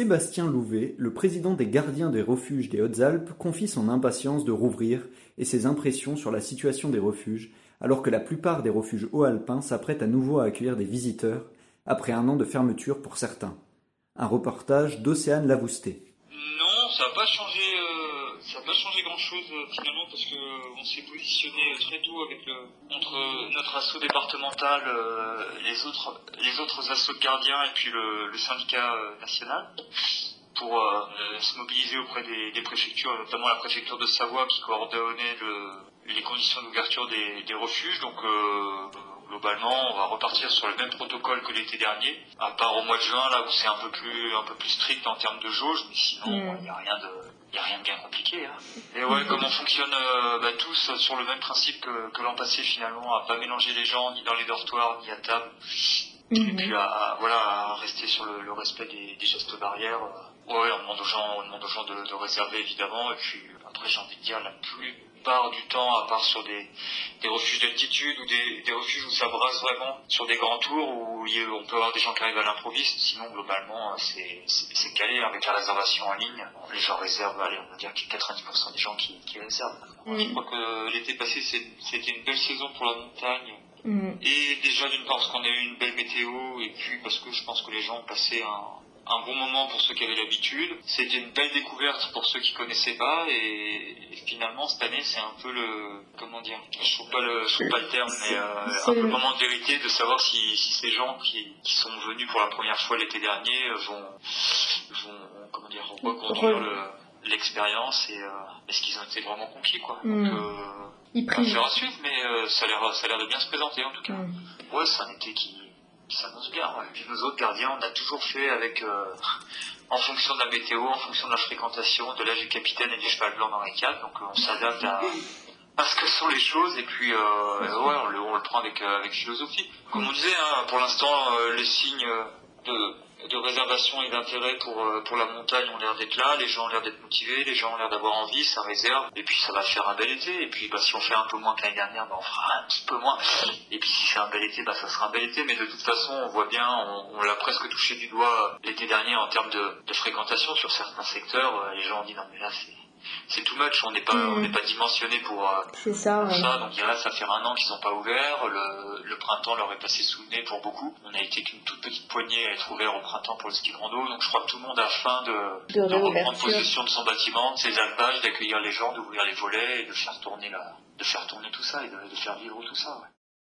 Sébastien Louvet, le président des gardiens des refuges des Hautes-Alpes, confie son impatience de rouvrir et ses impressions sur la situation des refuges, alors que la plupart des refuges haut-alpins s'apprêtent à nouveau à accueillir des visiteurs, après un an de fermeture pour certains. Un reportage d'Océane Lavousté. Non, ça n'a pas changé, euh, ça n'a pas changé grand-chose euh, finalement parce que on s'est positionné très tôt avec le, entre notre assaut départemental, euh, les autres, les autres assauts de gardiens et puis le, le syndicat euh, national pour euh, se mobiliser auprès des, des préfectures, notamment la préfecture de Savoie qui coordonnait le, les conditions d'ouverture des, des refuges. Donc euh, globalement, on va repartir sur le même protocole que l'été dernier, à part au mois de juin là où c'est un peu plus un peu plus strict en termes de jauge, mais sinon il n'y a rien de il a rien de bien compliqué. Hein. Et ouais, comme on fonctionne euh, bah, tous sur le même principe que, que l'an passé finalement, à pas mélanger les gens ni dans les dortoirs ni à table, et puis à, à- voilà à rester sur le, le respect des, des gestes barrières. Euh. Ouais, on demande aux gens, on demande aux gens de, de réserver évidemment, et puis après j'ai envie de dire la plupart du temps, à part sur des, des refuges d'altitude ou des, des refuges où ça brasse vraiment sur des grands tours où il y a- on peut avoir des gens qui arrivent à l'improviste. Sinon, globalement, euh, c'est calé avec la réservation en ligne. Les gens réservent, allez, on va dire qu'il y a 90% des gens qui, qui réservent. Je crois que l'été passé, c'est- c'était une belle saison pour la montagne. Et déjà d'une part parce qu'on a eu une belle météo et puis parce que je pense que les gens ont passé un, un bon moment pour ceux qui avaient l'habitude. C'était une belle découverte pour ceux qui connaissaient pas et, et finalement cette année c'est un peu le comment dire je trouve pas le je trouve pas le terme mais euh, un peu le- moment de vérité de savoir si, si ces gens qui, qui sont venus pour la première fois l'été dernier euh, vont vont comment dire reconduire Re- le- l'expérience et euh, est-ce qu'ils ont été vraiment conquis quoi. Mm. Donc, euh, à suivre, mais euh, ça a l'air ça a l'air de bien se présenter en tout cas. Mm. Ouais, c'est un été qui, qui s'annonce bien. Nos autres gardiens, on a toujours fait avec, euh, en fonction de la météo, en fonction de la fréquentation, de l'âge du capitaine et du cheval blanc dans les cadres. Donc euh, on s'adapte à, à ce que sont les choses et puis euh, ouais, on le, on le prend avec, euh, avec philosophie. Comme on disait, hein, pour l'instant, euh, les signes de, de réservation et d'intérêt pour, euh, pour la montagne ont l'air d'être là, les gens ont l'air d'être motivés, les gens ont l'air d'avoir envie, ça réserve, et puis ça va faire un bel été, et puis bah, si on fait un peu moins que l'année dernière, bah, on fera un petit peu moins, et puis si c'est un bel été, bah, ça sera un bel été, mais de toute façon, on voit bien, on, on l'a presque touché du doigt l'été dernier en termes de, de fréquentation sur certains secteurs, euh, les gens ont dit non mais là c'est c'est too much, on n'est pas, Mm. on n'est pas dimensionné pour, euh, ça, pour ouais. ça, donc il reste à faire un an qu'ils n'ont pas ouvert. Le, le printemps leur est passé sous le nez pour beaucoup. On a été qu'une toute petite poignée à être ouvert au printemps pour le ski de rando. Donc je crois que tout le monde a faim de, De reprendre possession de son bâtiment, de ses alpages, d'accueillir les gens, d'ouvrir les volets et de faire tourner la, de faire tourner tout ça et de, de faire vivre tout ça. ouais.